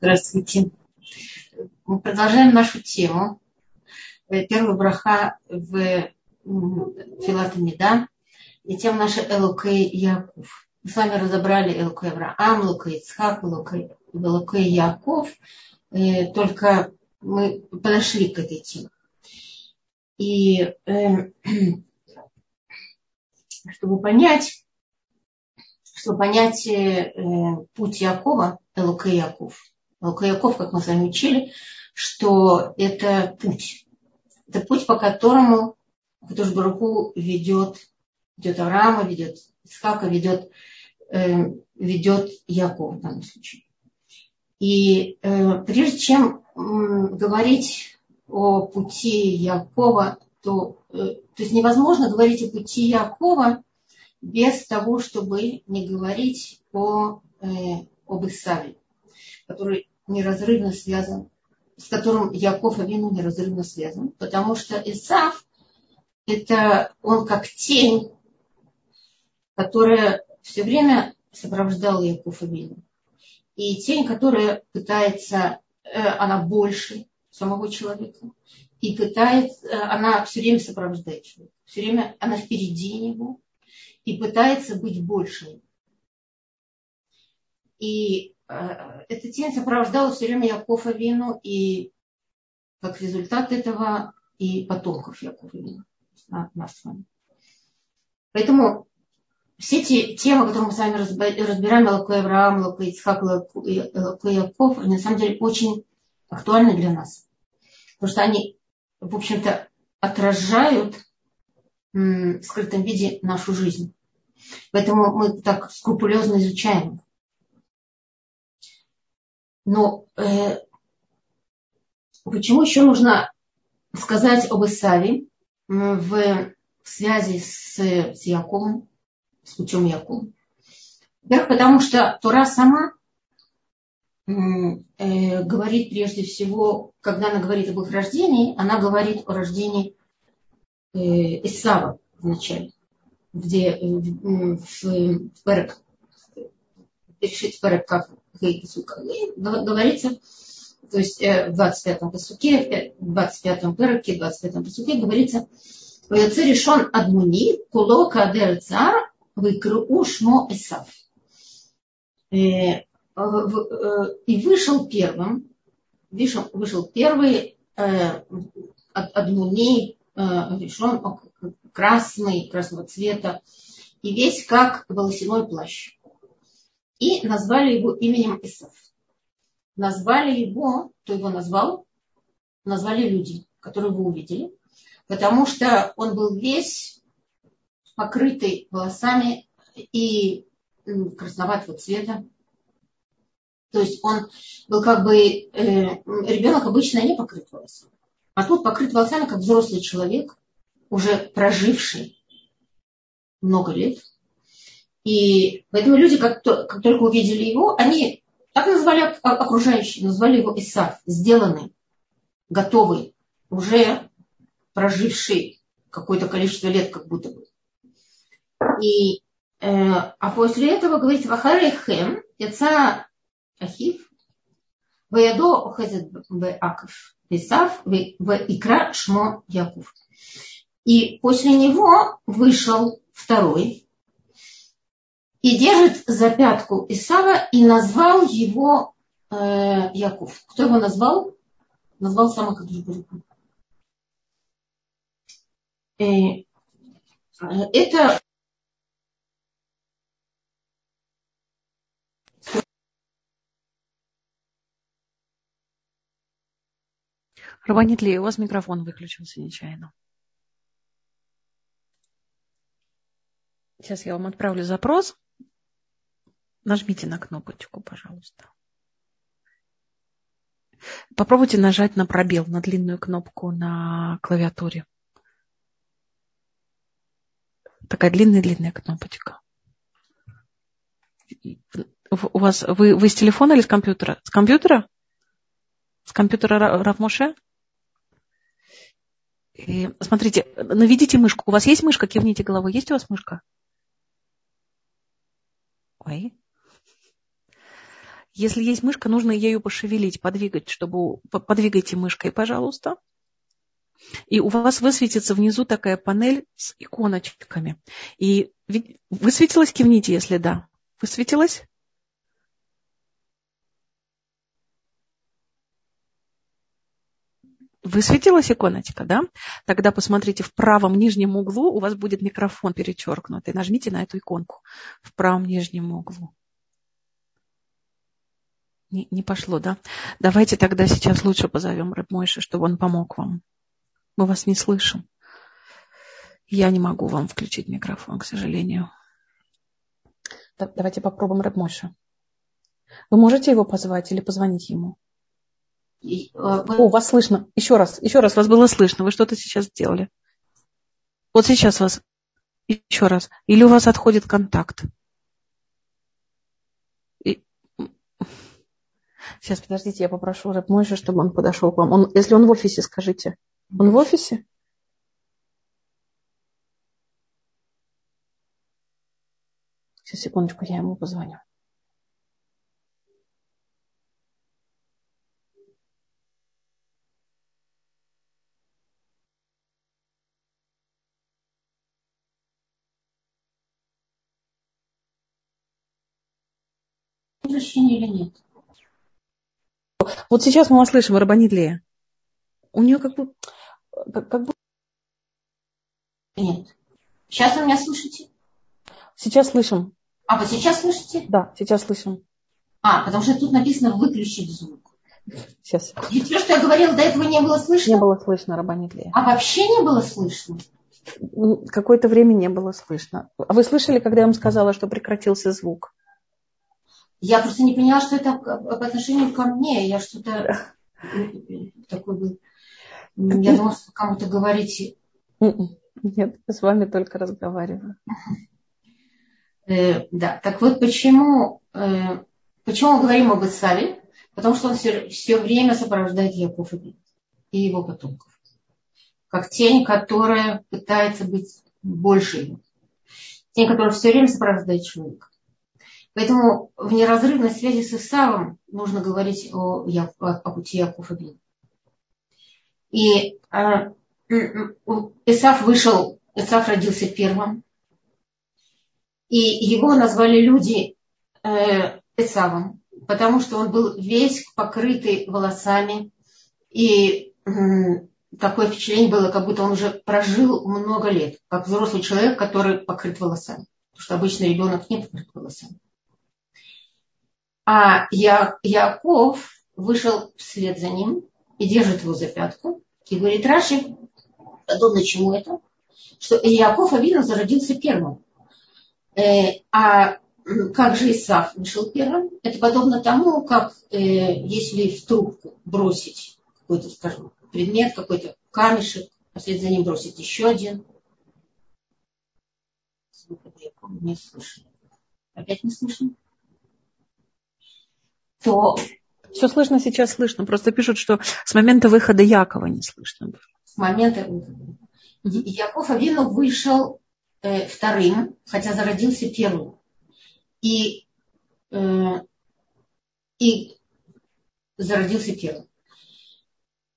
Здравствуйте. Мы продолжаем нашу тему. Первый браха в Филатомида. И тема наша Элукей Яков. Мы с вами разобрали Элукей Авраам, Элукей Ицхак, Элукей Яков. И только мы подошли к этой теме. И э, чтобы понять, чтобы понять э, путь Якова, Элукей Яков, Яков, как мы с вами учили, что это путь. Это путь, по которому Катуш Баруху ведет, ведет Арама, ведет Исхака, ведет, э, ведет Яков в данном случае. И э, прежде чем э, говорить о пути Якова, то, э, то есть невозможно говорить о пути Якова без того, чтобы не говорить о, э, об Исаве который неразрывно связан, с которым Яков Авину неразрывно связан, потому что Исав – это он как тень, которая все время сопровождала Яков Авину. И тень, которая пытается, э, она больше самого человека, и пытается, э, она все время сопровождает человека, все время она впереди него и пытается быть больше. И эта тень сопровождала все время Якова Вину и как результат этого и потомков Якова Вину, нас с вами. Поэтому все те темы, которые мы с вами разбираем, Лако Авраам, Лако Ицхак, Лако Яков, они на самом деле очень актуальны для нас. Потому что они, в общем-то, отражают в скрытом виде нашу жизнь. Поэтому мы так скрупулезно изучаем. Но э, почему еще нужно сказать об Исаве в, связи с, с Яковом, с путем Якова? Во-первых, потому что Тура сама э, говорит прежде всего, когда она говорит об их рождении, она говорит о рождении э, Исава вначале, где э, в, в Перек, решить Перек как говорится, то есть э, в 25-м посуке, в 25-м пероке, в 25-м посуке говорится, Ваяце решен адмуни, куло кадер цар, выкру шмо эсав. Э, и вышел первым, вышел, вышел первый адмуни, решен красный, красного цвета, и весь как волосяной плащ и назвали его именем Исав. Назвали его, кто его назвал? Назвали люди, которые вы увидели, потому что он был весь покрытый волосами и красноватого цвета. То есть он был как бы, э, ребенок обычно не покрыт волосами. А тут покрыт волосами, как взрослый человек, уже проживший много лет – и поэтому люди, как, как только увидели его, они так назвали окружающие, назвали его Исаф, сделанный, готовый, уже проживший какое-то количество лет, как будто бы. И, э, а после этого говорит Вахарехем, яца Ахив, Ваядо охазет Аков, Исав, Икра Шмо Яков. И после него вышел второй, и держит за пятку Исава и назвал его э, Яков. Кто его назвал? Назвал сама Кадышбурга. Э, это Рабанит ли, у вас микрофон выключился нечаянно. Сейчас я вам отправлю запрос. Нажмите на кнопочку, пожалуйста. Попробуйте нажать на пробел, на длинную кнопку на клавиатуре. Такая длинная-длинная кнопочка. У вас вы, вы с телефона или с компьютера? С компьютера? С компьютера Рафмоше? смотрите, наведите мышку. У вас есть мышка? Кивните головой. Есть у вас мышка? Ой. Если есть мышка, нужно ею пошевелить, подвигать, чтобы... Подвигайте мышкой, пожалуйста. И у вас высветится внизу такая панель с иконочками. И высветилась, кивните, если да. Высветилась? Высветилась иконочка, да? Тогда посмотрите в правом нижнем углу, у вас будет микрофон перечеркнутый. Нажмите на эту иконку в правом нижнем углу. Не, не пошло, да? Давайте тогда сейчас лучше позовем Рэб Мойши, чтобы он помог вам. Мы вас не слышим. Я не могу вам включить микрофон, к сожалению. Давайте попробуем Рэб Мойши. Вы можете его позвать или позвонить ему? И, э, О, вас слышно. Еще раз, еще раз, вас было слышно. Вы что-то сейчас сделали. Вот сейчас вас еще раз. Или у вас отходит контакт. Сейчас, подождите, я попрошу Рэп Мойша, чтобы он подошел к вам. Он, если он в офисе, скажите. Он в офисе? Сейчас, секундочку, я ему позвоню. Возвращение или нет? Вот сейчас мы вас слышим, Рабанит Лея. У нее как бы... Как, как бы... Нет. Сейчас вы меня слышите? Сейчас слышим. А, вы сейчас слышите? Да, сейчас слышим. А, потому что тут написано выключить звук. Сейчас. И все, что я говорила, до этого не было слышно? Не было слышно, Рабанит Лея. А вообще не было слышно? Какое-то время не было слышно. А вы слышали, когда я вам сказала, что прекратился звук? Я просто не поняла, что это по отношению ко мне. Я что-то такой был. Я думала, что кому-то говорите. М-м. Нет, с вами только разговариваю. Э, да, так вот почему, э, почему мы говорим об Исаве? Потому что он все, все время сопровождает Яков и его потомков. Как тень, которая пытается быть больше его. Тень, которая все время сопровождает человека. Поэтому в неразрывной связи с Исавом нужно говорить о, о, о пути Якова Бин. И э, Исав вышел, Исав родился первым. И его назвали люди э, Исавом, потому что он был весь покрытый волосами. И такое впечатление было, как будто он уже прожил много лет, как взрослый человек, который покрыт волосами. Потому что обычно ребенок не покрыт волосами. А Я, Яков вышел вслед за ним и держит его за пятку. И говорит, Раши, подобно чему это? Что Яков, видно, зародился первым. Э, а как же Исаф вышел первым? Это подобно тому, как э, если в трубку бросить какой-то, скажем, предмет, какой-то камешек, а вслед за ним бросить еще один. Не слышно. Опять не слышно? То... Все слышно сейчас слышно. Просто пишут, что с момента выхода Якова не слышно. С момента выхода. Яков Авину вышел э, вторым, хотя зародился первым. И, э, и зародился первым.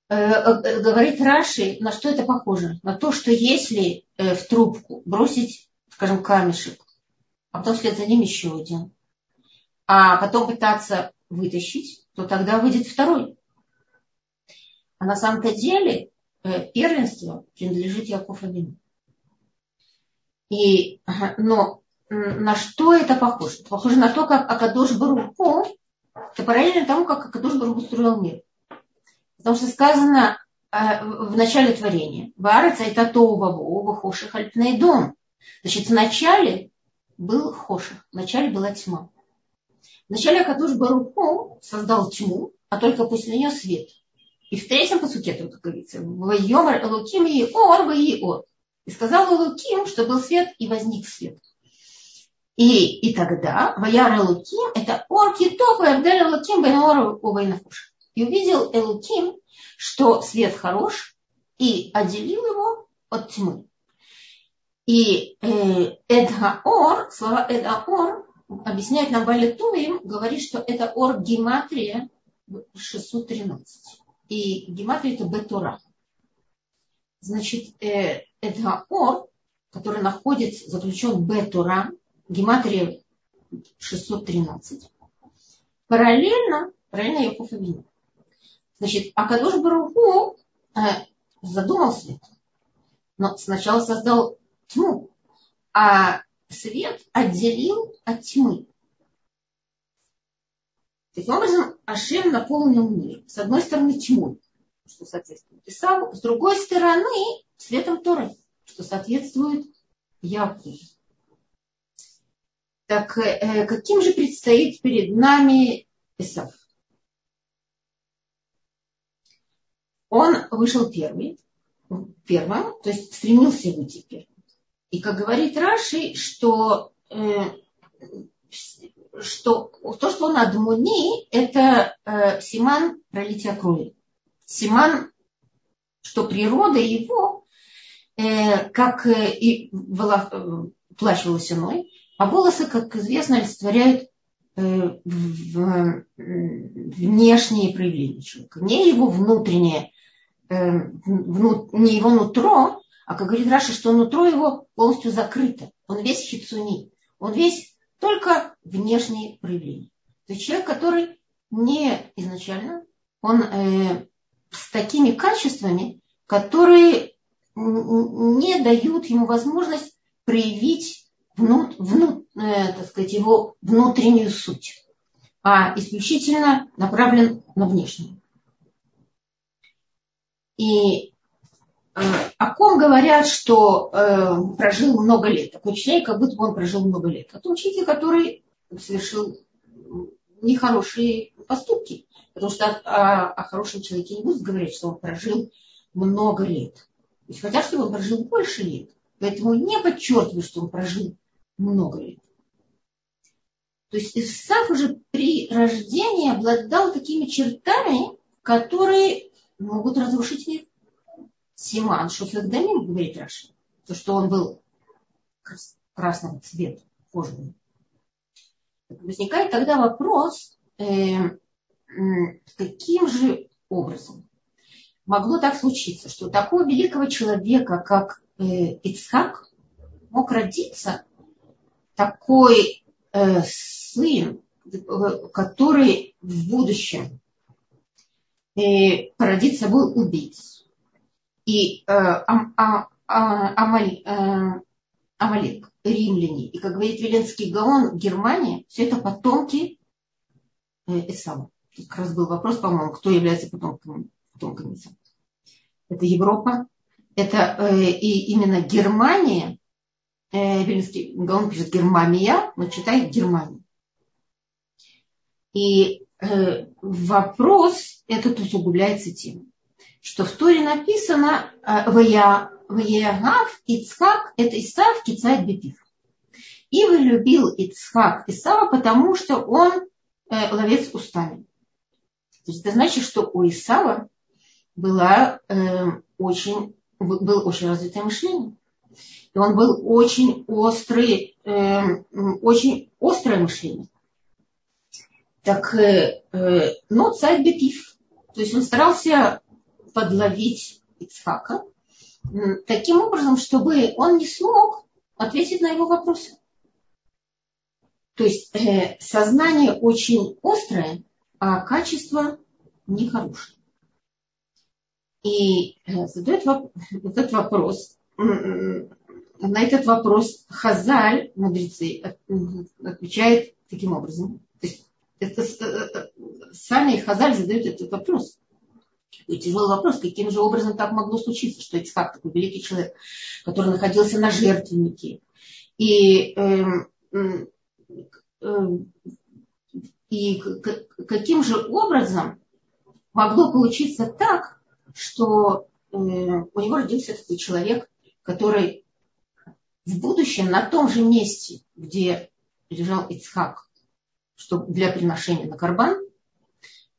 Э, э, говорит Раши, на что это похоже? На то, что если э, в трубку бросить, скажем, камешек, а потом вслед за ним еще один, а потом пытаться вытащить, то тогда выйдет второй. А на самом-то деле э, первенство принадлежит Яков Абину. И, но на что это похоже? Это похоже на то, как Акадош Баруху, это параллельно тому, как Акадош Баруху строил мир. Потому что сказано э, в начале творения, Варец это то Ваву, Хоших Альпней дом. Значит, в начале был Хоших, в начале была тьма. Вначале Акадуш Баруху создал тьму, а только после нее свет. И в третьем посуке тут говорится, Вайомар Элуким и Ор, и Ор. И сказал Элуким, что был свет, и возник свет. И, и тогда Ваяр Элуким это Ор Китов, и Авдель Элуким Бенор Увайнафуш. И увидел Элуким, что свет хорош, и отделил его от тьмы. И э, Эдгаор, слова Эдгаор объясняет нам Балетуим, говорит, что это ор гематрия 613. И гематрия это бетура. Значит, э, это ор, который находится, заключен бетура, гематрия 613. Параллельно, параллельно Яков Авину. Значит, Акадош Баруху э, задумал свет, но сначала создал тьму, а свет отделил от тьмы. Таким образом, Ашем наполнил мир. С одной стороны тьмой, что соответствует Исаву, с другой стороны светом Торы, что соответствует Якову. Так э, каким же предстоит перед нами Исав? Он вышел первый, первым, то есть стремился выйти первым. И как говорит Раши, что, э, что то, что он адмуни, это э, симан пролития крови. Симан, что природа его, э, как э, и воло, э, плащ волосяной, а волосы, как известно, олицетворяют э, в, внешние проявления человека, не его внутреннее, э, не его нутро, а как говорит Раша, что нутро его полностью закрыто. Он весь хицуни. Он весь только внешние проявления. То есть человек, который не изначально, он э, с такими качествами, которые не дают ему возможность проявить внут, внут, э, так сказать, его внутреннюю суть, а исключительно направлен на внешнюю. И о ком говорят, что э, прожил много лет. Такой человек, как будто бы он прожил много лет. А то человек, который совершил нехорошие поступки. Потому что о, о хорошем человеке не будут говорить, что он прожил много лет. То есть хотят, чтобы он прожил больше лет. Поэтому не подчеркиваю, что он прожил много лет. То есть Исаф уже при рождении обладал такими чертами, которые могут разрушить мир. Симан Шуфлагдамим, говорит Раши, то, что он был красного цвета кожи. Возникает тогда вопрос, э, каким же образом могло так случиться, что у такого великого человека, как э, Ицхак, мог родиться такой э, сын, который в будущем э, породит собой убийц и э, а, а, Амаль, э, римляне, и, как говорит Веленский Гаон, Германия, все это потомки э, Исава. Как раз был вопрос, по-моему, кто является потомком, потомком Исава. Это Европа, это э, и именно Германия, э, Веленский Гаон пишет Германия, но читает Германия. И э, вопрос этот усугубляется тем, что в Торе написано э, Ваягав Ицхак, это Исав Кицайт Бепив. И вылюбил Ицхак Исава, потому что он э, ловец устами. То есть это значит, что у Исава было, э, очень, было очень развитое мышление. И он был очень острый, э, очень острое мышление. Так, э, э, но царь Бетив. То есть он старался подловить Ицхака таким образом, чтобы он не смог ответить на его вопросы. То есть э, сознание очень острое, а качество нехорошее. И э, задает воп- этот вопрос, на этот вопрос Хазаль, мудрецы, отвечает таким образом. То есть это, э, э, сами Хазаль задают этот вопрос. И тяжелый вопрос, каким же образом так могло случиться, что Ицхак, такой великий человек, который находился на жертвеннике, и, э, э, и каким же образом могло получиться так, что э, у него родился такой человек, который в будущем на том же месте, где лежал Ицхак, что для приношения на карбан,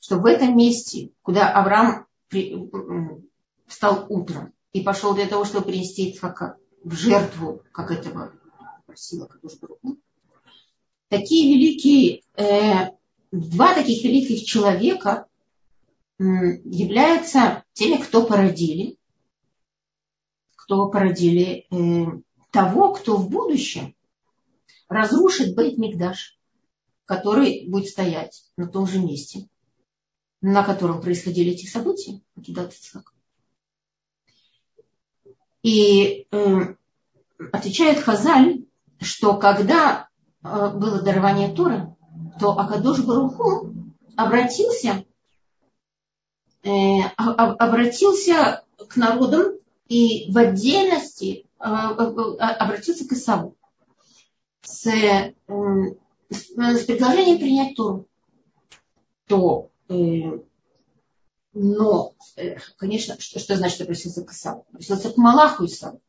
что в этом месте, куда Авраам при, встал утром и пошел для того, чтобы принести Ицхака в жертву, как этого просила Кадуш такие великие, э, два таких великих человека э, являются теми, кто породили, кто породили э, того, кто в будущем разрушит Бейт Мигдаш, который будет стоять на том же месте, на котором происходили эти события, Акидат Ицхак. И э, отвечает Хазаль, что когда э, было дарование Торы, то Акадош Баруху обратился, э, обратился к народам и в отдельности э, обратился к Исаву с, с, с предложением принять Тору. То, но, конечно, что, что значит обратился к Исаву? Обратился к Малаху Исаву.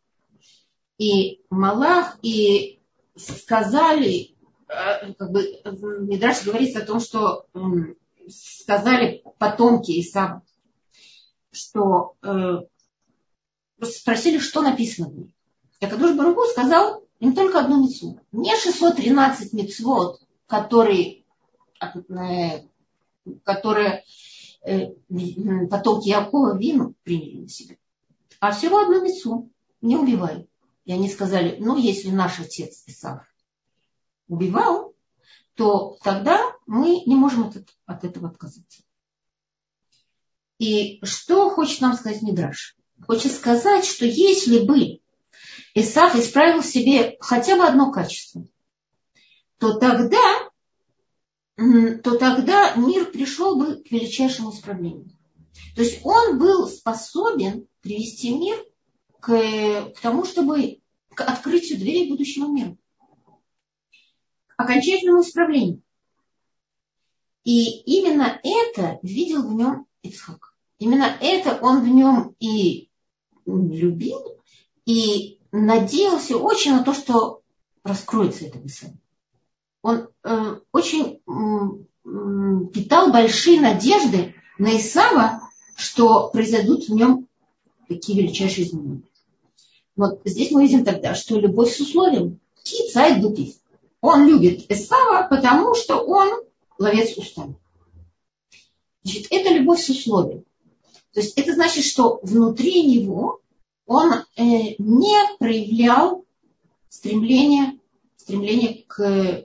И Малах и сказали, э, как бы Мидраш говорится о том, что сказали потомки Исава, что э, спросили, что написано в ней. И Кадуш Баругу сказал им только одну мецву. Не 613 мецвод, которые, э, которые потомки Якова вину приняли на себя, а всего одну мецву. Не убивай. И они сказали, ну, если наш отец Исав убивал, то тогда мы не можем от, от этого отказаться. И что хочет нам сказать Мидраш? Хочет сказать, что если бы Исаф исправил себе хотя бы одно качество, то тогда, то тогда мир пришел бы к величайшему исправлению. То есть он был способен привести мир к, к тому, чтобы к открытию дверей будущего мира, к окончательному исправлению. И именно это видел в нем Ицхак. Именно это он в нем и любил, и надеялся очень на то, что раскроется это Исаак. Он э, очень э, питал большие надежды на Исава, что произойдут в нем такие величайшие изменения. Вот здесь мы видим тогда, что любовь с условием. Кицай дупис. Он любит Эсава, потому что он ловец устами. Значит, это любовь с условием. То есть это значит, что внутри него он э, не проявлял стремление, стремление к,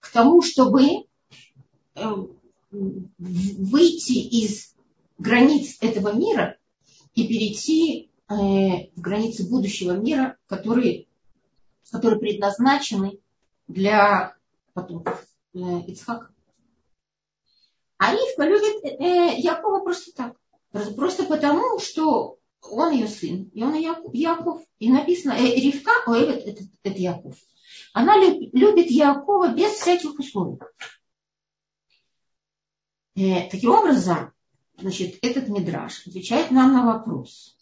к тому, чтобы э, выйти из границ этого мира и перейти Э, в границы будущего мира, которые, которые предназначены для потомков Ицхака. А Ривка любит э, Якова просто так. Просто потому, что он ее сын, и он Яков. И написано, Ривка любит этот, этот Яков. Она любит Якова без всяких условий. Э, таким образом, значит, этот мидраж отвечает нам на вопрос,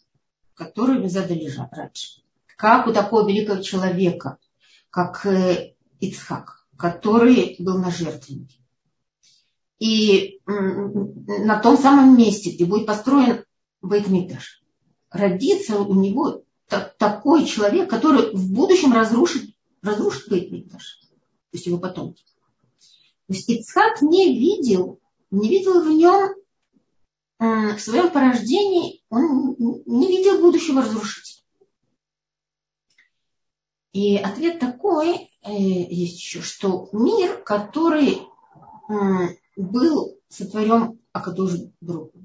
которую мы задали раньше. Как у такого великого человека, как э, Ицхак, который был на жертвеннике. И на том самом месте, где будет построен Бейтмитраш, родится у него такой человек, который в будущем разрушит, разрушит Бейтмитраш, то есть его потомки. То есть Ицхак не видел, не видел в нем в своем порождении он не видел будущего разрушителя. И ответ такой э, есть еще, что мир, который был сотворен Акадуш Бруху,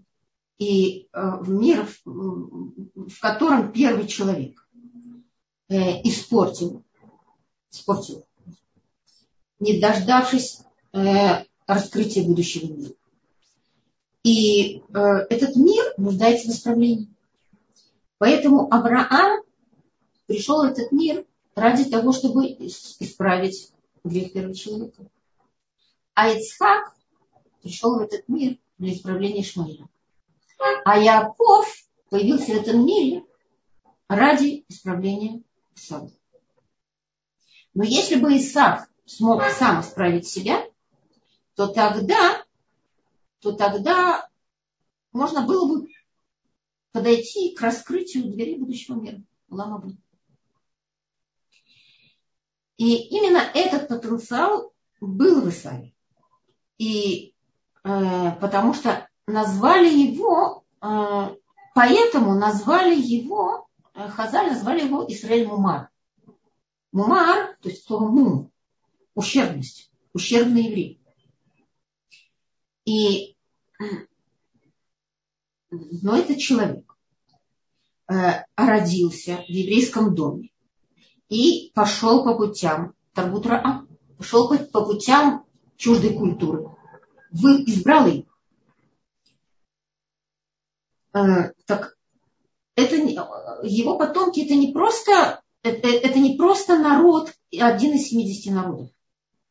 и э, мир, в котором первый человек э, испортил, испортил, не дождавшись раскрытия будущего мира. И э, этот мир нуждается в исправлении. Поэтому Авраам пришел в этот мир ради того, чтобы исправить грех первого человека. А Ицхак пришел в этот мир для исправления Шмаиля. А Яков появился в этом мире ради исправления Исава. Но если бы Исаак смог сам исправить себя, то тогда то тогда можно было бы подойти к раскрытию дверей будущего мира. Ламабу. И именно этот потенциал был в Исаве. И э, потому что назвали его, э, поэтому назвали его, э, Хазаль назвали его Исраэль Мумар. Мумар, то есть слово мум, ущербность, ущербный еврей. И, но этот человек э, родился в еврейском доме и пошел по путям Тарбутра, пошел по, путям чуждой культуры. Вы избрал их. Э, так это его потомки это не просто это, это не просто народ, один из 70 народов.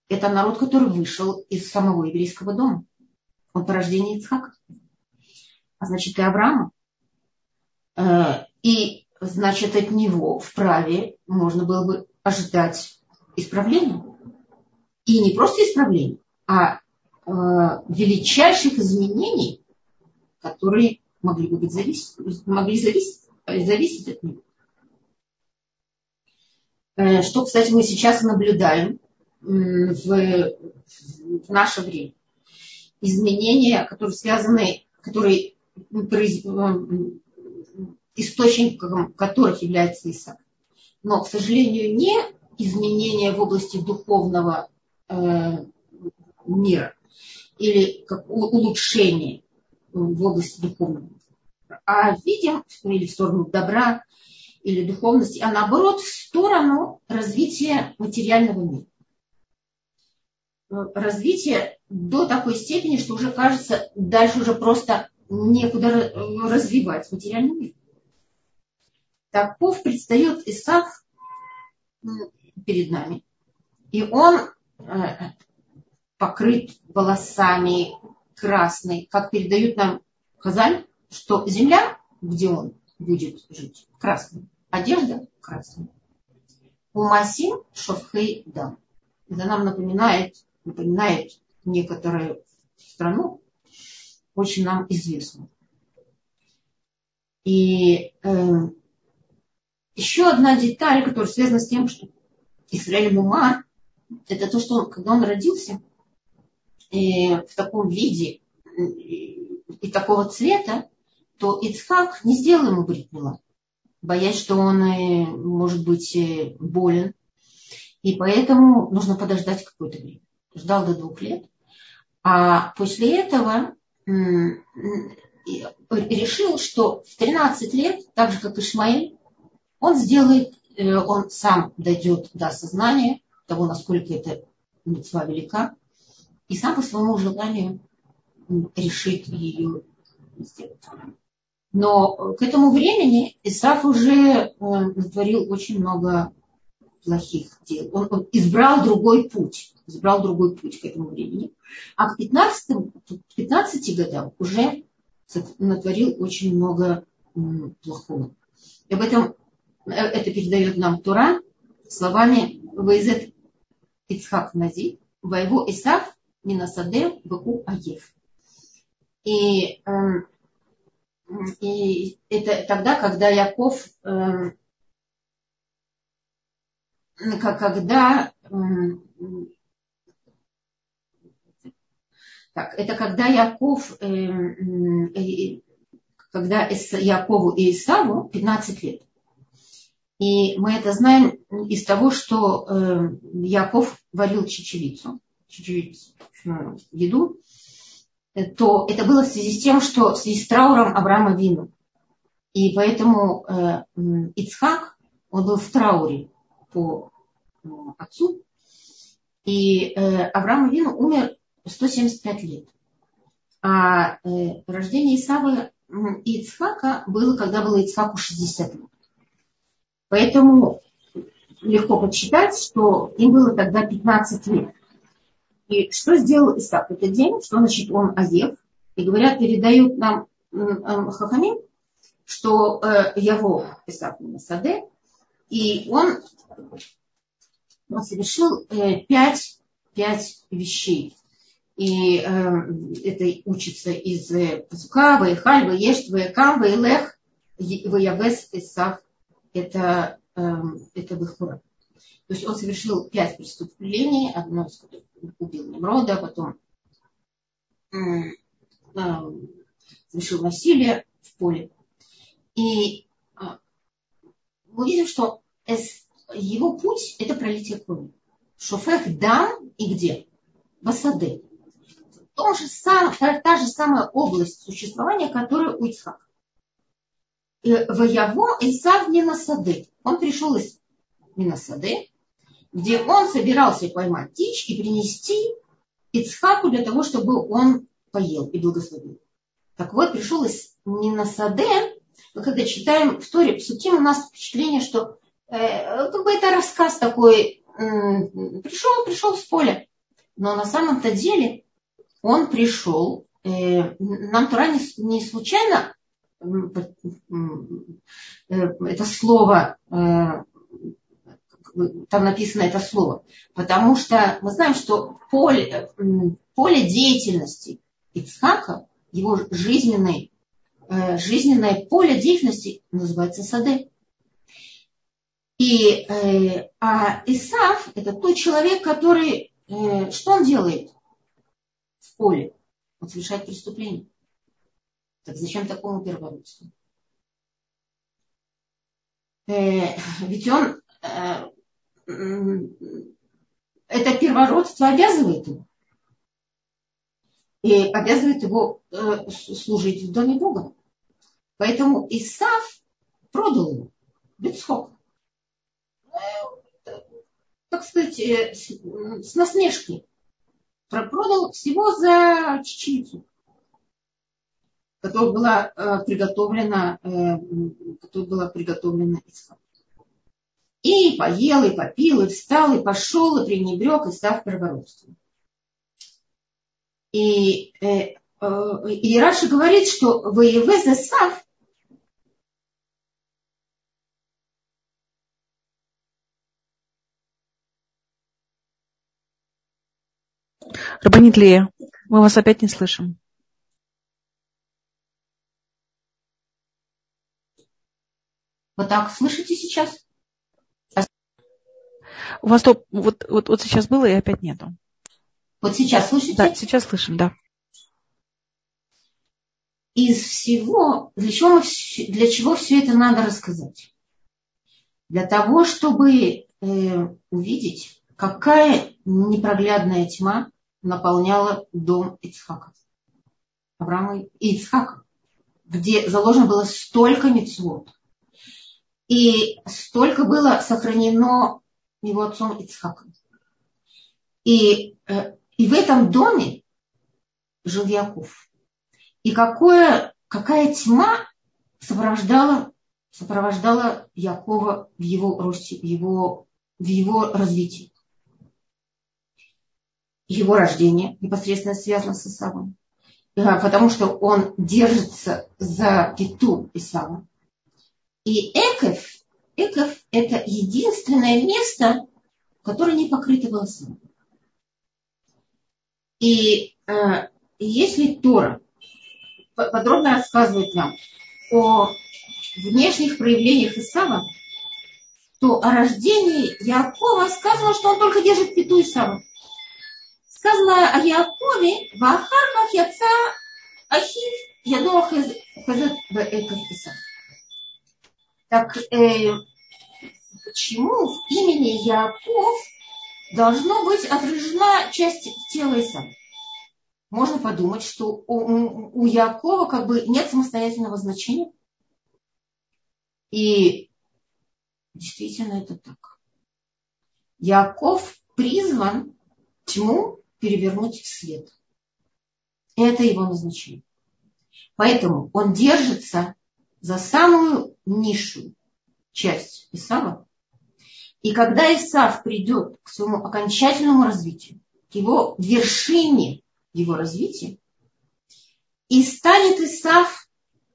Это народ, который вышел из самого еврейского дома. Он порождение Ицхака. А значит, и Авраама. Э, и, значит, от него вправе можно было бы ожидать исправления. И не просто исправления, а э, величайших изменений, которые могли бы быть зависеть, могли зависеть, зависеть от него. Э, что, кстати, мы сейчас наблюдаем в, в наше время. Изменения, которые связаны, которые источником которых является Исаак. Но, к сожалению, не изменения в области духовного э, мира или как улучшение в области духовного мира, а видим, или в сторону добра, или духовности, а наоборот в сторону развития материального мира. Развитие до такой степени, что уже кажется, дальше уже просто некуда развивать материальный мир. Таков предстает Исаф перед нами. И он э, покрыт волосами красной, как передают нам Хазаль, что земля, где он будет жить, красная одежда красная. Умасим шовхей дам. Это нам напоминает, напоминает некоторую страну, очень нам известную. И э, еще одна деталь, которая связана с тем, что Исраиль Мумар, это то, что когда он родился э, в таком виде и, и такого цвета, то Ицхак не сделал ему бритмила боясь, что он э, может быть э, болен. И поэтому нужно подождать какое-то время. Ждал до двух лет. А после этого решил, что в 13 лет, так же как Ишмаэль, он сделает, э, он сам дойдет до осознания того, насколько эта мецва велика, и сам по своему желанию решит ее сделать. Но к этому времени Исаф уже э, натворил очень много плохих дел. Он, он избрал другой путь. Избрал другой путь к этому времени. А к 15, к 15 годам уже натворил очень много плохого. И об этом э, это передает нам Тура словами Вейзет Ицхак Нази, Воево Исаф Минасаде Баку Аев. И э, и это тогда, когда Яков, э, когда э, так, это когда Яков, э, э, когда Якову и Исаву 15 лет. И мы это знаем из того, что Яков варил чечевицу, чечевицу, еду, то это было в связи с тем, что в связи с трауром Авраама Вину. И поэтому э, Ицхак, он был в трауре по э, отцу. И э, Авраам Вину умер 175 лет. А э, рождение Исава и Ицхака было, когда было Ицхаку 60 лет. Поэтому легко подсчитать, что им было тогда 15 лет. И что сделал Исаак в этот день? Что значит он Азев? И говорят, передают нам Хахамим, что э, его Исаак Саде, и он, он совершил э, пять, пять вещей. И э, это учится из Пасука, Ваихаль, Ваешт, Ваякам, Ваилех, Ваявес, Исав. Это, э, это Бехура. То есть он совершил пять преступлений, одно из которых убил Немрода, потом совершил насилие в поле. И а, мы видим, что его путь – это пролитие крови. Шофех дам и где? В Асаде. То же сам, та, та же самая область существования, которая у Ицхака. Вояво Исав Минасады. Он пришел из Минасады, где он собирался поймать птичь и принести Ицхаку для того, чтобы он поел и благословил. Так вот, пришел из Минасаде, мы когда читаем в Торе Псуким, у нас впечатление, что э, как бы это рассказ такой, э, пришел, пришел с поля. Но на самом-то деле он пришел, э, нам Тора не, не случайно э, это слово, э, там написано это слово, потому что мы знаем, что поле, поле деятельности Ицхака, его жизненной, э, жизненное поле деятельности называется сады. И, э, а Исав – это тот человек, который, э, что он делает в поле? Он совершает преступление. Так зачем такому первородству? Ведь он, это первородство обязывает его и обязывает его э, служить в доме Бога. Поэтому Исав продал его, Бецхок. Так э, сказать, э, с насмешки. Продал всего за чечевицу, которая была приготовлена, которая была приготовлена Исав. И поел, и попил, и встал, и пошел, и пренебрег, и став первородством. И, э, э, и Раша говорит, что воеве засав Рабанит Лея, мы вас опять не слышим. Вот так слышите сейчас? У вас то, вот, вот, вот сейчас было и опять нету. Вот сейчас слышите? Да, сейчас слышим, да. Из всего, для чего, для чего все это надо рассказать? Для того, чтобы э, увидеть, какая непроглядная тьма наполняла дом Ицхака. Авраама и Ицхака, где заложено было столько мецвод. И столько было сохранено его отцом Ицхаком. И э, и в этом доме жил Яков. И какое, какая тьма сопровождала, сопровождала Якова в его росте, в его, в его развитии. Его рождение непосредственно связано с Исавом. Потому что он держится за пету Исава. И Эков, Эков это единственное место, которое не покрыто волосами. И э, если Тора подробно рассказывает нам о внешних проявлениях Исава, то о рождении Якова сказано, что он только держит пету Исава. Сказано о Якове, Вахарках Яца Ахив Ядоа Хазет Беэков Исав. Так э, почему в имени Яков должно быть отражена часть тела Исава. Можно подумать, что у, у Якова как бы нет самостоятельного значения. И действительно это так. Яков призван тьму перевернуть в свет. Это его назначение. Поэтому он держится за самую низшую часть Исава, и когда Исав придет к своему окончательному развитию, к его вершине его развития, и станет Исав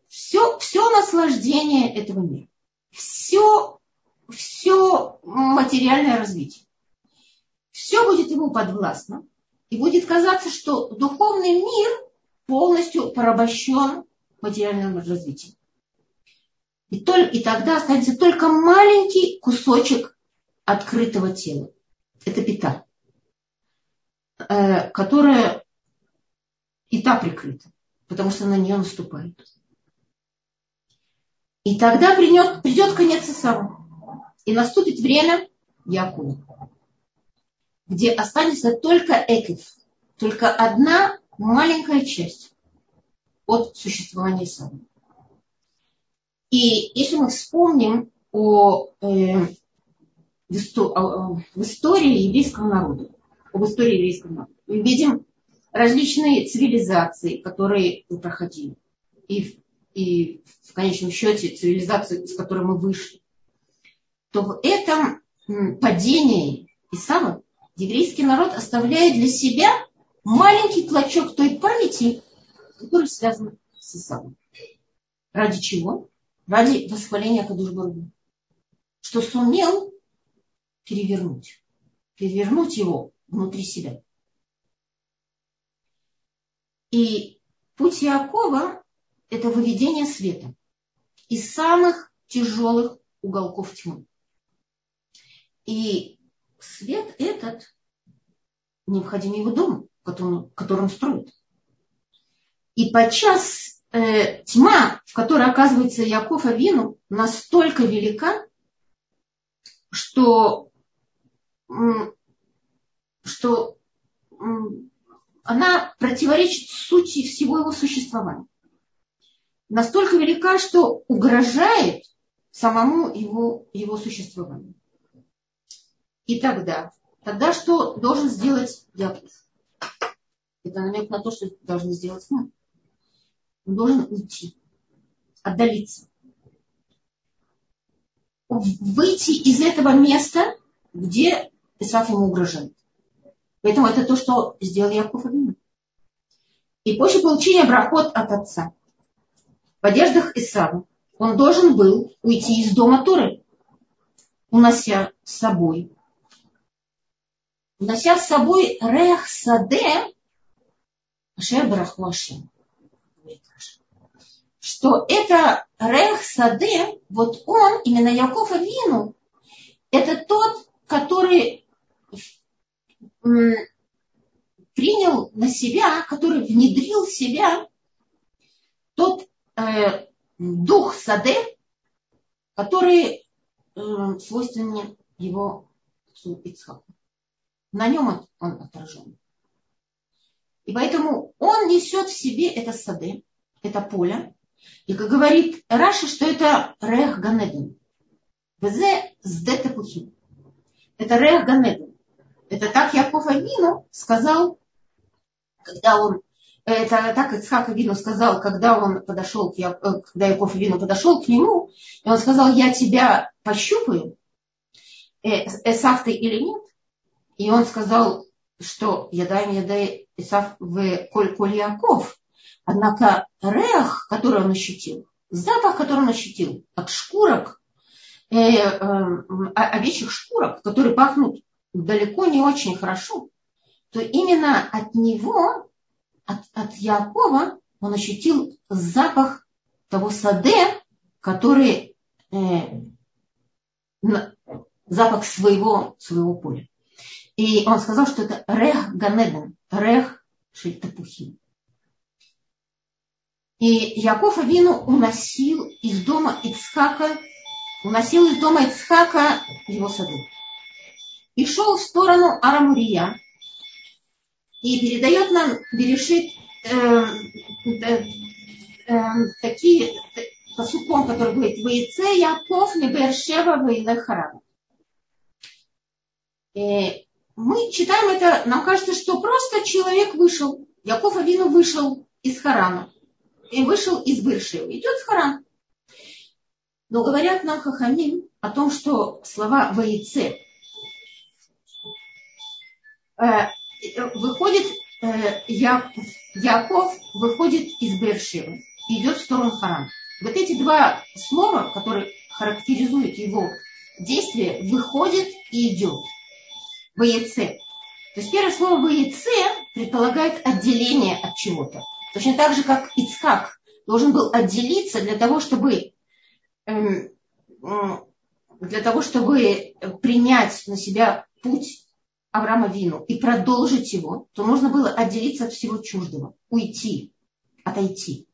все, все наслаждение этого мира, все, все материальное развитие. Все будет ему подвластно, и будет казаться, что духовный мир полностью порабощен материальным развитием. И, только, и тогда останется только маленький кусочек открытого тела. Это пята, э, которая и та прикрыта, потому что на нее наступает. И тогда придет, придет конец Исава. И наступит время Якова, где останется только Экев, только одна маленькая часть от существования Исава. И если мы вспомним о, э, в, исто, в истории еврейского народа, об истории еврейского народа, мы видим различные цивилизации, которые проходили. И, и в конечном счете цивилизации, из которой мы вышли. То в этом падении Исава еврейский народ оставляет для себя маленький клочок той памяти, который связан с Исавом. Ради чего? Ради восхваления Кадушбаргу. Что сумел перевернуть. Перевернуть его внутри себя. И путь Якова – это выведение света из самых тяжелых уголков тьмы. И свет этот необходим его дом, который, который он строит. И подчас э, тьма, в которой оказывается Яков Авину, настолько велика, что, что она противоречит сути всего его существования. Настолько велика, что угрожает самому его, его существованию. И тогда, тогда что должен сделать Яков? Это намек на то, что должны сделать мы. Он должен уйти, отдалиться. Выйти из этого места, где Исаф ему угрожает. Поэтому это то, что сделал Яков Авину. И после получения брахот от отца в одеждах Исава он должен был уйти из дома Туры, унося с собой, унося с собой рех саде ашер брахуашем. Что это рех саде, вот он, именно Яков Авину, это тот, который принял на себя, который внедрил в себя тот э, дух Саде, который э, свойственен его отцу Ицхаку. На нем он, он отражен. И поэтому он несет в себе это Саде, это поле. И как говорит Раша, что это Рех Ганеден. Везе сдете Это Рех Ганеден. Это так Яков Авину сказал, когда он это так Ицхак Авину сказал, когда он подошел, к, э, когда Яков Авину подошел к нему, и он сказал, я тебя пощупаю, Эсав ты или нет? И он сказал, что я дай мне дай Исав в Коль Коль Яков. Однако рех, который он ощутил, запах, который он ощутил от шкурок, э, э, овечьих шкурок, которые пахнут далеко не очень хорошо, то именно от него, от, от Якова, он ощутил запах того саде, который э, запах своего, своего поля. И он сказал, что это рех ганеден, рех шельтапухим. И Яков Авину уносил из дома Ицхака, уносил из дома Ицхака его сады и шел в сторону Арамурия. И передает нам Берешит э, э, э, такие посуком, который говорит, «Вейце Яков не Бершева Вейле Харам». Мы читаем это, нам кажется, что просто человек вышел, Яков Авину вышел из Харана, и вышел из Бершева, идет в Харан. Но говорят нам Хахамим о том, что слова «Вейце» Э, выходит э, Яков, выходит из Бершевы идет в сторону Харан. Вот эти два слова, которые характеризуют его действие, выходит и идет. Воеце. То есть первое слово воеце предполагает отделение от чего-то. Точно так же, как Ицхак должен был отделиться для того, чтобы эм, для того, чтобы принять на себя путь Авраама Вину и продолжить его, то нужно было отделиться от всего чуждого, уйти, отойти.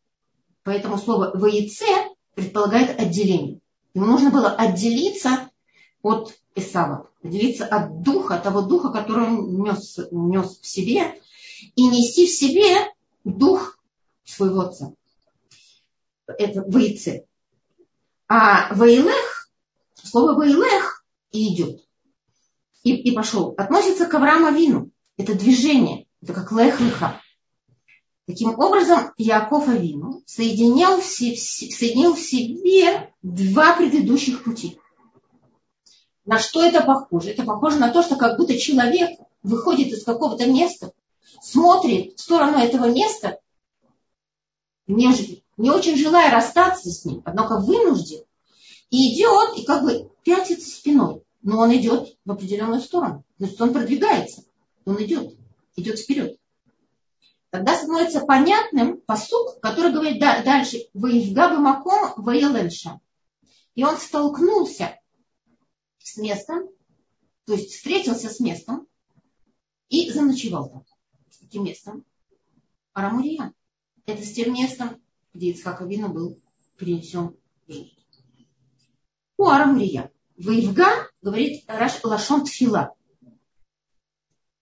Поэтому слово «воице» предполагает отделение. Ему нужно было отделиться от Исава, отделиться от духа, того духа, который он нес, нес в себе, и нести в себе дух своего отца. Это «воице». А «воилех», слово «воилех» и идет и, и пошел, относится к Аврааму Вину. Это движение, это как лех-леха. Таким образом, Яков Авину соединял в, соединил в себе два предыдущих пути. На что это похоже? Это похоже на то, что как будто человек выходит из какого-то места, смотрит в сторону этого места, не, не очень желая расстаться с ним, однако вынужден, и идет, и как бы пятится спиной но он идет в определенную сторону. Значит, он продвигается, он идет, идет вперед. Тогда становится понятным посук, который говорит дальше, «Воевга маком воеленша». И он столкнулся с местом, то есть встретился с местом и заночевал там. Этим местом Арамурия. Это с тем местом, где Ицхак Авину был перенесен в жертву. У Арамурия. Воевга говорит Раш Лашон Тфила.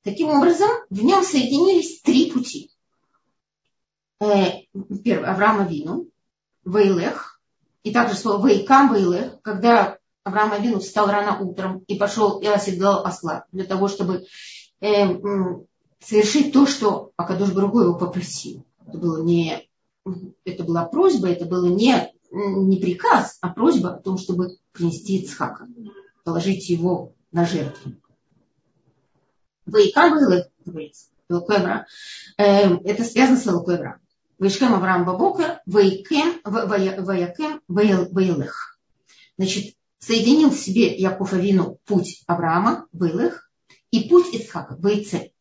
Таким образом, в нем соединились три пути. Э, первый, Авраама Вину, Вейлех, и также слово Вейкам Вейлех, когда Авраам Авину встал рано утром и пошел и оседлал осла для того, чтобы э, совершить то, что Акадуш Баругу его попросил. Это, было не, это была просьба, это было не не приказ, а просьба о том, чтобы принести Ицхака, положить его на жертву. Вайкам говорится, эм, это связано с Лукойвра. Вайшкем Авраам Бабока, Вайкем, Ваякем, Вайлех. Значит, соединил в себе Яков Авину путь Авраама, Вайлех, и путь Ицхака, Вайце.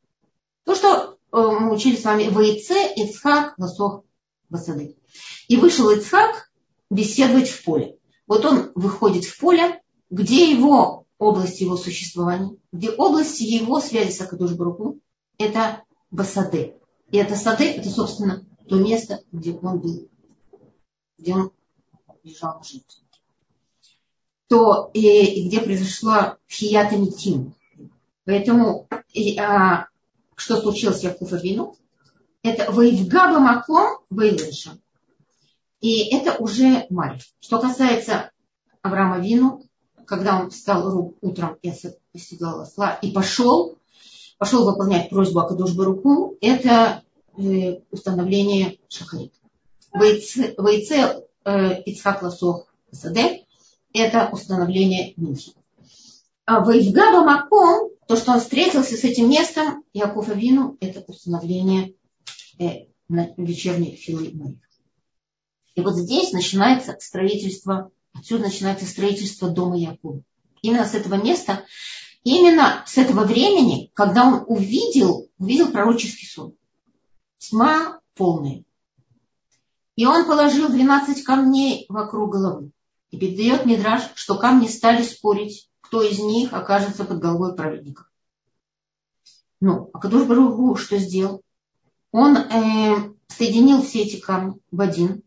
То, что э, мы учили с вами, Вайце, Ицхак, Лосох, Басады. И вышел Ицхак беседовать в поле. Вот он выходит в поле, где его область его существования, где область его связи с Акадуш Баруху, это Басаде. И это Саде, это, собственно, то место, где он был, где он лежал в жизни. То и, и где произошла Хията Митим. Поэтому и, а, что случилось Яков Авину? Это Ваивгаба Маком Вейлеша. И это уже Марь. Что касается Авраама Вину, когда он встал утром и оседлал осла и пошел, пошел выполнять просьбу Акадуш Баруку, это э, установление шахарит. Войце э, Ицхак Ласох Саде, это установление Минхи. А Ваивгаба Маком, то, что он встретился с этим местом, Яков Авину, это установление э, вечерней филы Марии. И вот здесь начинается строительство, отсюда начинается строительство дома Якова. Именно с этого места, именно с этого времени, когда он увидел, увидел пророческий сон. Тьма полная. И он положил 12 камней вокруг головы. И передает Мидраш, что камни стали спорить, кто из них окажется под головой праведника. Ну, а Кадуш Баругу что сделал? Он э, соединил все эти камни в один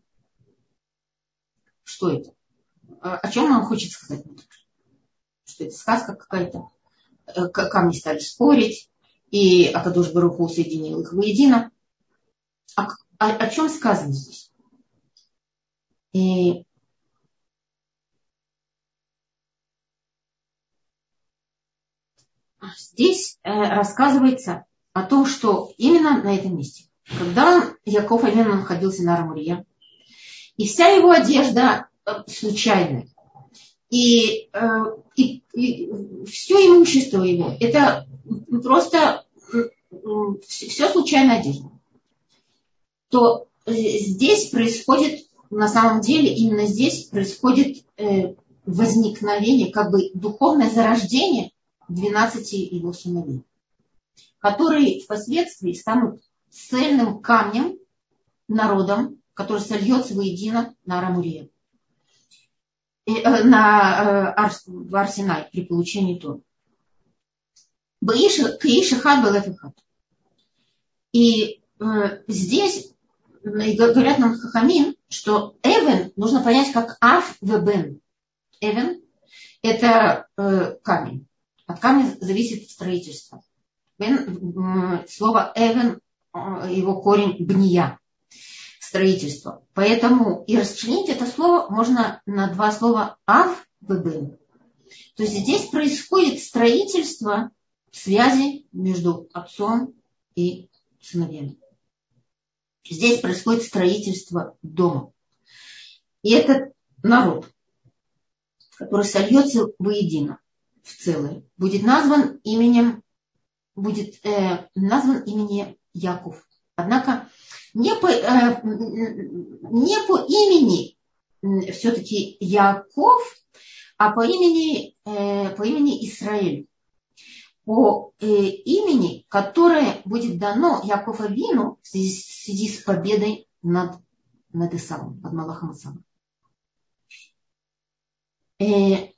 что это? А, о чем нам хочет сказать? Что это сказка какая-то? Э, камни стали спорить, и Акадуш Баруху соединил их воедино. А, о, о чем сказано здесь? И здесь э, рассказывается о том, что именно на этом месте, когда Яков именно находился на Армурье, и вся его одежда э, случайная. И, э, и, и все имущество его, это просто все случайная одежда. То здесь происходит, на самом деле, именно здесь происходит возникновение, как бы духовное зарождение 12 его сыновей, которые впоследствии станут цельным камнем, народом, который сольется воедино на Арамурия. э, на э, в Арсенай при получении Торы. Каиша хад был. И э, здесь говорят нам Хахамин, что Эвен нужно понять как Аф Вебен. Эвен – это э, камень. От камня зависит строительство. Слово Эвен, э, его корень бния, строительство. Поэтому и расчленить это слово можно на два слова Ав Вебен. То есть здесь происходит строительство связи между отцом и сыновьями. Здесь происходит строительство дома. И этот народ, который сольется воедино, в целое, будет назван именем, будет э, назван именем Яков. Однако не по, э, не по имени все-таки Яков, а по имени, э, по имени Израиль по э, имени, которое будет дано Якова Вину в связи, в связи с победой над, над Исавом, над Малахом Исавом. Э,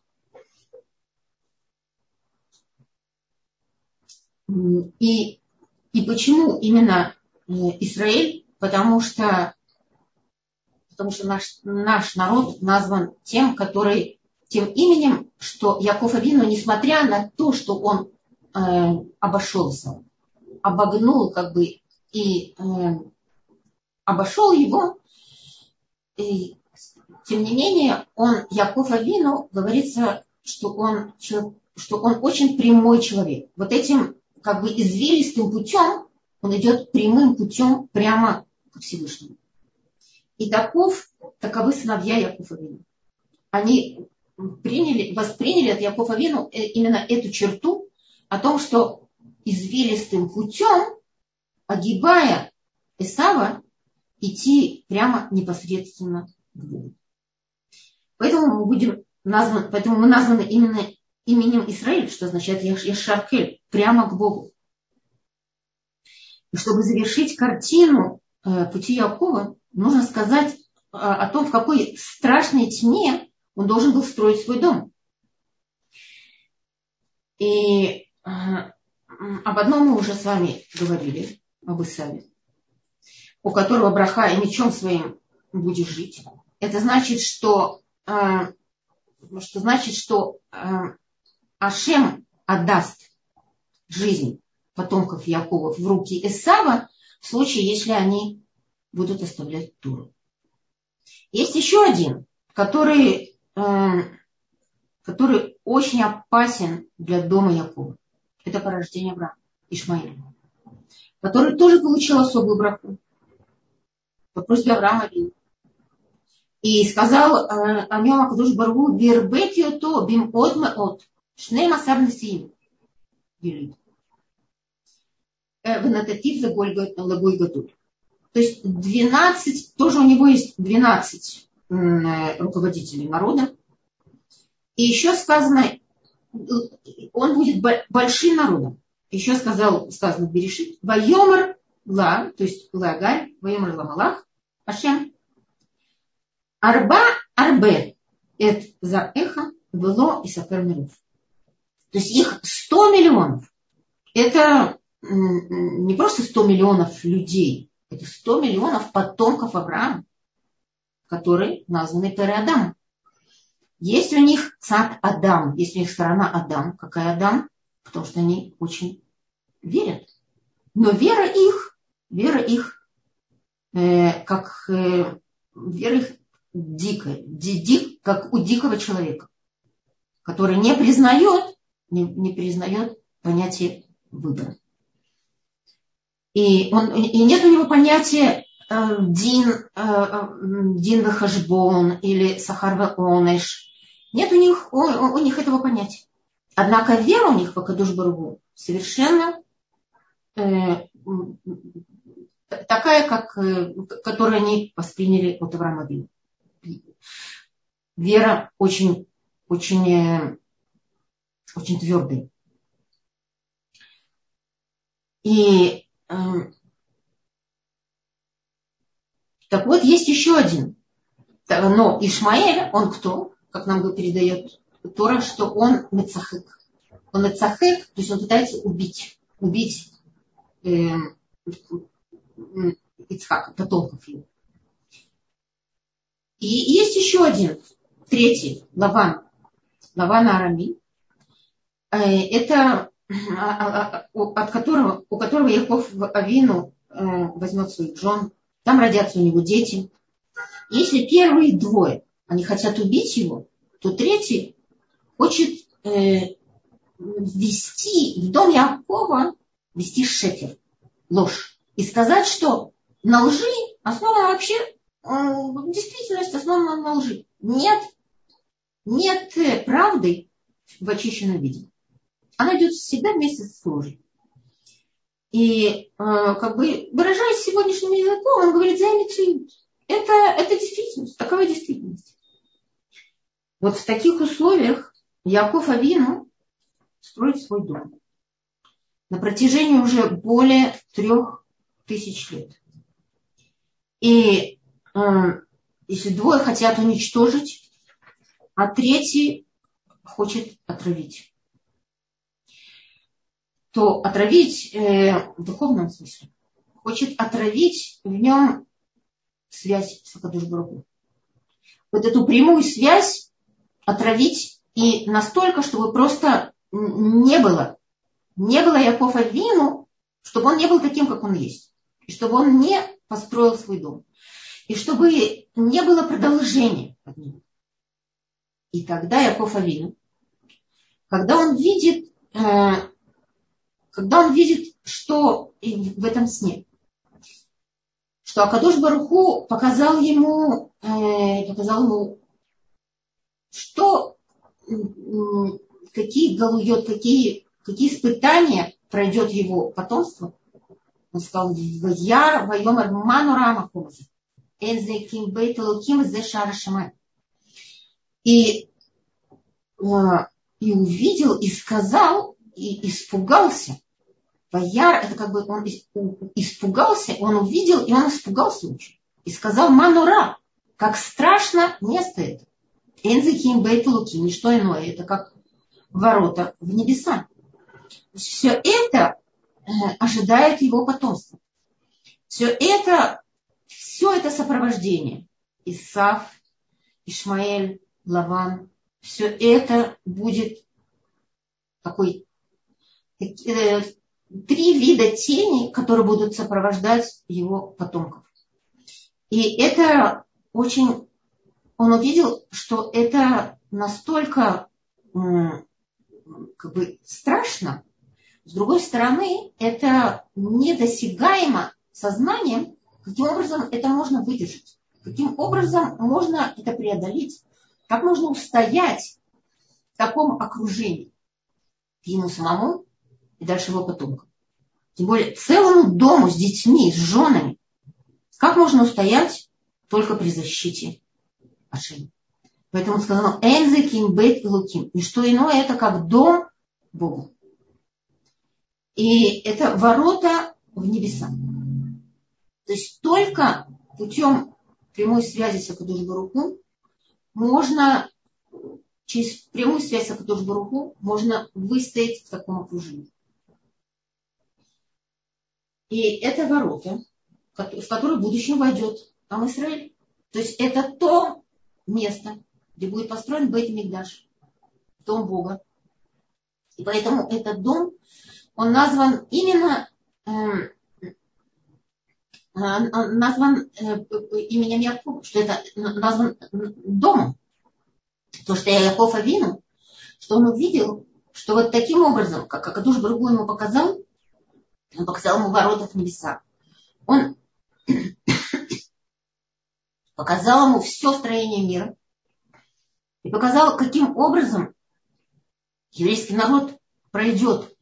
и, и почему именно э, Израиль? Потому что, потому что наш, наш народ назван тем, который, тем именем, что Яков Авину, несмотря на то, что он э, обошелся, обогнул как бы и э, обошел его, и, тем не менее, он, Яков Авину, говорится, что он, что он очень прямой человек. Вот этим как бы извилистым путем он идет прямым путем прямо к Всевышнему. И таков, таковы сыновья Якова Вину. Они приняли, восприняли от Якова Вину э, именно эту черту, о том, что извилистым путем, огибая Исава, идти прямо непосредственно к Богу. Поэтому мы будем названы, поэтому мы названы именно именем Израиль, что означает Ешаркель, прямо к Богу. И чтобы завершить картину э, пути Якова, нужно сказать э, о том, в какой страшной тьме он должен был строить свой дом. И об одном мы уже с вами говорили, об Исаве, у которого браха и мечом своим будешь жить. Это значит, что, э, что значит, что э, Ашем отдаст жизнь потомков Якова в руки Исава в случае, если они будут оставлять Туру. Есть еще один, который, э, который очень опасен для дома Якова это порождение Авраама, Ишмаиля, который тоже получил особую браку по просьбе Авраама Вина. И сказал э, о нем Акадуш Баргу, вербети то бим от от, шней масар несиим. Э, в нататив за гадут. То есть 12, тоже у него есть 12 э, руководителей народа. И еще сказано, он будет большим народом. Еще сказал, сказано Берешит, Вайомар Ла, то есть Лагаль, Вайомар Ламалах, Ашем. Арба Арбе, это за эхо, было и сапер миров. То есть их 100 миллионов. Это не просто 100 миллионов людей, это 100 миллионов потомков Авраама, которые названы Переадамом. Есть у них сад Адам, есть у них сторона Адам. Какая Адам? Потому что они очень верят. Но вера их, вера их, э, как э, вера их дикая, ди, дик, как у дикого человека, который не признает, не, не признает понятие выбора. И, он, и нет у него понятия э, дин, э, э или сахар онеш, нет у них, у, у них этого понятия. Однако вера у них в Акадуш Баргу совершенно э, такая, как, э, которую они восприняли от Авраама. Вера очень, очень, очень твердая. И э, так вот, есть еще один. Но Ишмаэль, он кто? как нам передает Тора, что он мецахык. Он мецахык, то есть он пытается убить, убить э, Ицхака, потомков его. И есть еще один, третий, Лаван. Лаван Арами. Э, это а, а, а, от которого, у которого Яков Авину э, возьмет своих жен, там родятся у него дети. Если первые двое, они хотят убить его, то третий хочет э, ввести в дом Якова, ввести шекер, ложь. И сказать, что на лжи основа вообще, действительность основана на лжи. Нет, нет правды в очищенном виде. Она идет всегда вместе с ложью. И э, как бы выражаясь сегодняшним языком, он говорит, займите это, это действительность, такова действительность. Вот в таких условиях Яков Авину строит свой дом. На протяжении уже более трех тысяч лет. И э, если двое хотят уничтожить, а третий хочет отравить, то отравить э, в духовном смысле, хочет отравить в нем связь с Акадушбургу. Вот эту прямую связь отравить и настолько, чтобы просто не было, не было Якова Вину, чтобы он не был таким, как он есть. И чтобы он не построил свой дом. И чтобы не было продолжения от него. И тогда Яков Авину, когда он видит, э, когда он видит, что в этом сне, что Акадош Баруху показал ему, э, показал ему, что, какие галует, какие, какие испытания пройдет его потомство. Он сказал, Яр, Вайомар, Ману Рама. Энзе Ким Бейт Зе Шара. И, э, и увидел, и сказал, и испугался, Ваяр, это как бы он испугался, он увидел, и он испугался очень. И сказал, манура, как страшно место это. Энзиким бейтулуки, не что иное, это как ворота в небеса. Все это э, ожидает его потомство. Все это, все это сопровождение. Исав, Ишмаэль, Лаван, все это будет такой э, три вида тени, которые будут сопровождать его потомков. И это очень... Он увидел, что это настолько как бы страшно. С другой стороны, это недосягаемо сознанием, каким образом это можно выдержать, каким образом можно это преодолеть, как можно устоять в таком окружении. Ему самому и дальше его потомкам. Тем более целому дому с детьми, с женами. Как можно устоять только при защите Ашема? Поэтому он сказал, Энзе Ким Бейт Луким. И что иное, это как дом Богу. И это ворота в небеса. То есть только путем прямой связи с Акадуш Баруху можно, через прямую связь с Акадуш Баруху можно выстоять в таком окружении. И это ворота, в которые в будущем войдет там Израиль. То есть это то место, где будет построен Бейт Мигдаш, дом Бога. И поэтому этот дом, он назван именно э, назван э, именем Якова, что это назван домом. То, что я Яков Авину, что он увидел, что вот таким образом, как Акадуш Баругу ему показал, он показал ему ворота в небеса. Он показал ему все строение мира и показал, каким образом еврейский народ пройдет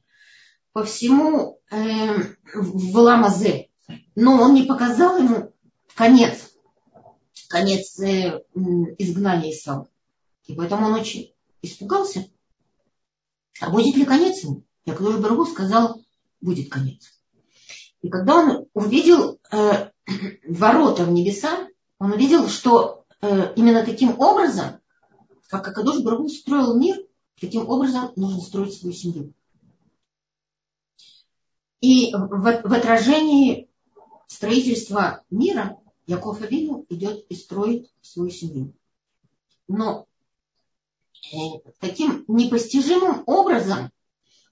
по всему э, в Ламазе. Но он не показал ему конец, конец э, изгнания Исава. И поэтому он очень испугался. А будет ли конец ему? Я Кадуш Баргу сказал, будет конец. И когда он увидел э, ворота в небеса, он увидел, что э, именно таким образом как Акадош Барагу строил мир, таким образом нужно строить свою семью. И в, в отражении строительства мира Яков Авину идет и строит свою семью. Но э, таким непостижимым образом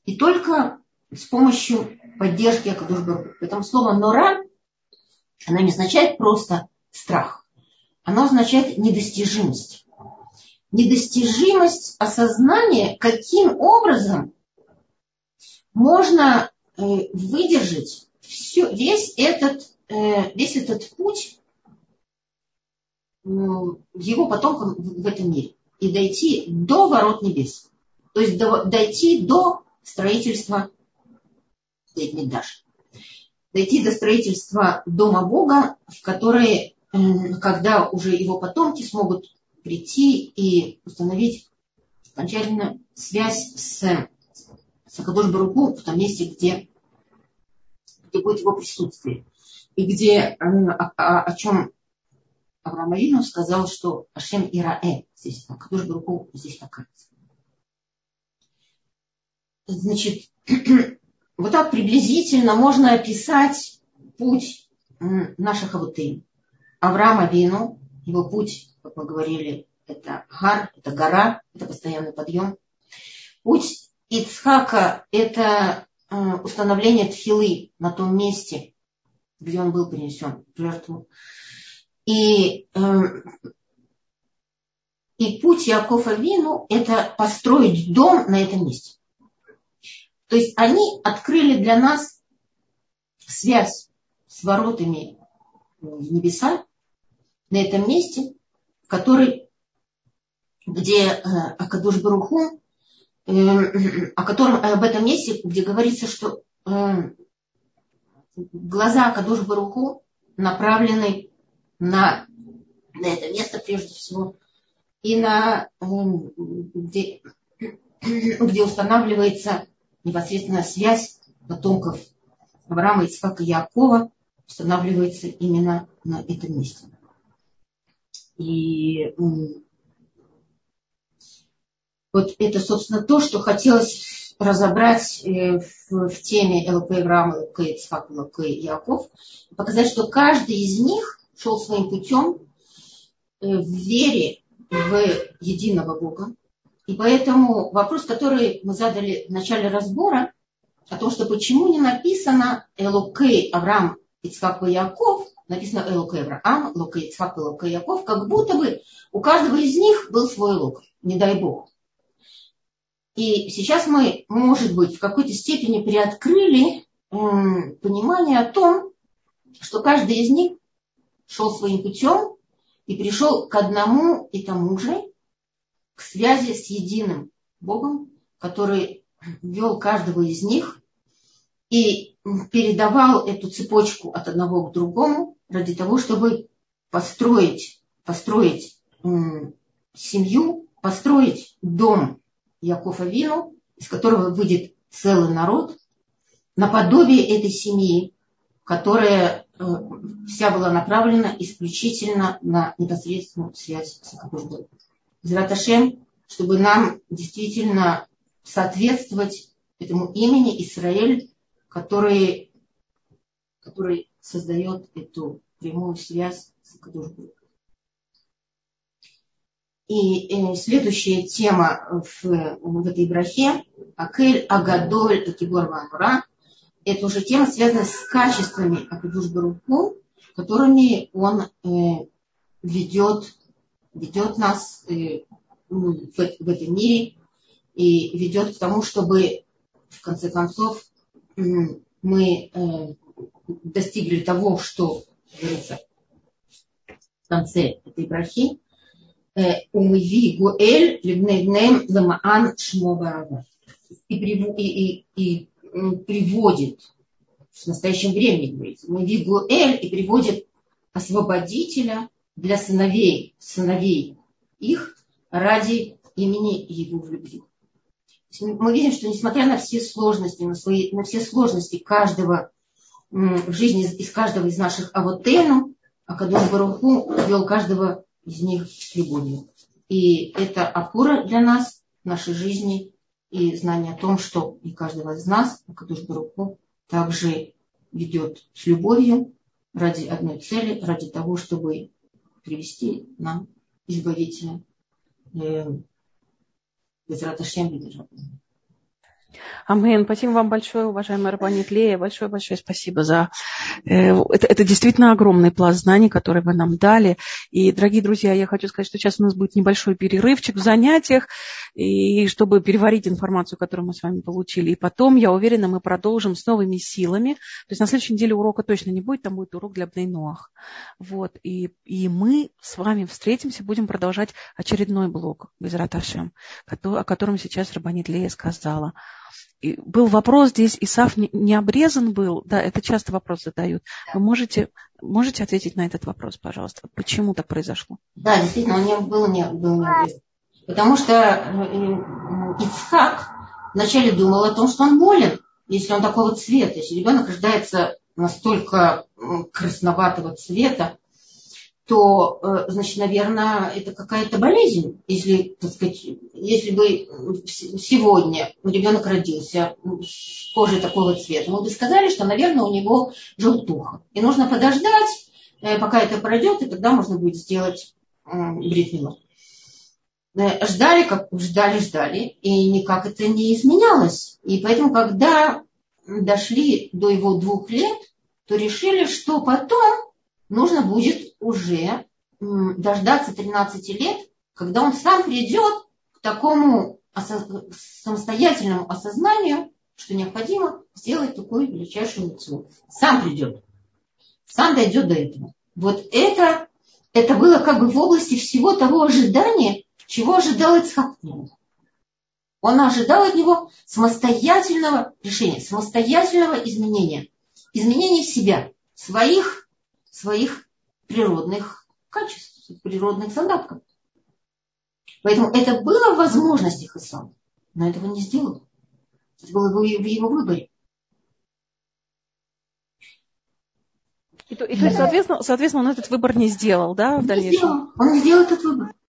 и только с помощью поддержки Акадушбару. Поэтому слово «нора» оно не означает просто страх. Оно означает недостижимость. Недостижимость осознания, каким образом можно э, выдержать все, весь, этот, э, весь этот путь его потомкам в этом мире и дойти до ворот небес. То есть дойти до строительства Мидаш. Дойти до строительства Дома Бога, в который, когда уже его потомки смогут прийти и установить окончательно связь с, с Акадош Баруку в том месте, где, где будет его присутствие. И где, о, о, о чем Авраам Авину сказал, что Ашем Ираэ здесь, Акадош Баруку здесь окажется. Значит, вот так приблизительно можно описать путь наших авутей. Авраама Вину, его путь, как мы говорили, это гар, это гора, это постоянный подъем. Путь Ицхака – это э, установление тхилы на том месте, где он был принесен в жертву. И, э, и путь Якова Вину – это построить дом на этом месте. То есть они открыли для нас связь с воротами небеса на этом месте, который, где э, Акадуш Баруху, э, о котором об этом месте, где говорится, что э, глаза Акадуш Баруху направлены на, на это место прежде всего, и на где, где устанавливается непосредственно связь потомков Авраама, Ицхака и Якова устанавливается именно на этом месте. И вот это, собственно, то, что хотелось разобрать э, в, в теме ЛП Авраама, ЛП Ицхак, ЛП Яков, показать, что каждый из них шел своим путем э, в вере в единого Бога, и поэтому вопрос, который мы задали в начале разбора, о том, что почему не написано Элокей Авраам Ицхак и Яков, написано Элокей Авраам, Локей Ицхак и Локей Яков, как будто бы у каждого из них был свой лук, не дай бог. И сейчас мы, может быть, в какой-то степени приоткрыли понимание о том, что каждый из них шел своим путем и пришел к одному и тому же, к связи с единым Богом, который вел каждого из них и передавал эту цепочку от одного к другому ради того, чтобы построить, построить семью, построить дом Якова Вину, из которого выйдет целый народ, наподобие этой семьи, которая э, вся была направлена исключительно на непосредственную связь с Богом. Зраташем, чтобы нам действительно соответствовать этому имени Израиль, который, который создает эту прямую связь с Кадушбургом. И э, следующая тема в, в этой брахе Акель Агадоль Кибор Ванура это уже тема, связанная с качествами Акадуш Баруху, которыми он э, ведет ведет нас э, в, в этом мире и ведет к тому, чтобы в конце концов мы э, достигли того, что говорится в конце этой брахи. Э, Умиви Гуэль Ламаан Шмова и, и, и, приводит в настоящем времени говорится, Умиви Гуэль и приводит освободителя для сыновей, сыновей их ради имени его в любви. Мы видим, что несмотря на все сложности, на, свои, на все сложности каждого в жизни из каждого из наших авотену, Акадош Баруху вел каждого из них с любовью. И это опора для нас нашей жизни и знание о том, что и каждого из нас, Кадуш руку также ведет с любовью ради одной цели, ради того, чтобы привести нам избавителя. Э, без Раташем Амин. Спасибо вам большое, уважаемая Рабанит Лея. Большое-большое спасибо за... Э, это, это действительно огромный пласт знаний, который вы нам дали. И, дорогие друзья, я хочу сказать, что сейчас у нас будет небольшой перерывчик в занятиях, и чтобы переварить информацию, которую мы с вами получили. И потом, я уверена, мы продолжим с новыми силами. То есть на следующей неделе урока точно не будет, там будет урок для Бнейноах. Вот. И, и мы с вами встретимся, будем продолжать очередной блок без Раташем, о котором сейчас Рабанит Лея сказала был вопрос здесь, Исаф не, не обрезан был, да, это часто вопрос задают. Вы можете, можете ответить на этот вопрос, пожалуйста? Почему так произошло? Да, действительно, он не был не, был не обрезан. Потому что э, Ицхак вначале думал о том, что он болен, если он такого цвета. Если ребенок рождается настолько красноватого цвета, то, э, значит, наверное, это какая-то болезнь. Если, так сказать, если бы сегодня ребенок родился с кожей такого цвета, мы бы сказали, что, наверное, у него желтуха. И нужно подождать, э, пока это пройдет, и тогда можно будет сделать бритвину. Э, ждали, как ждали, ждали, и никак это не изменялось. И поэтому, когда дошли до его двух лет, то решили, что потом нужно будет уже дождаться 13 лет, когда он сам придет к такому самостоятельному осознанию, что необходимо сделать такую величайшую мецву. Сам придет. Сам дойдет до этого. Вот это, это было как бы в области всего того ожидания, чего ожидал Ицхак Он ожидал от него самостоятельного решения, самостоятельного изменения. Изменения себя, своих своих природных качеств, природных задатков. Поэтому это было в возможностях Исава, но этого не сделал. Это было в его выборе. И, то, и то соответственно, соответственно, он этот выбор не сделал, да, в дальнейшем? Не сделал. Он не сделал этот выбор.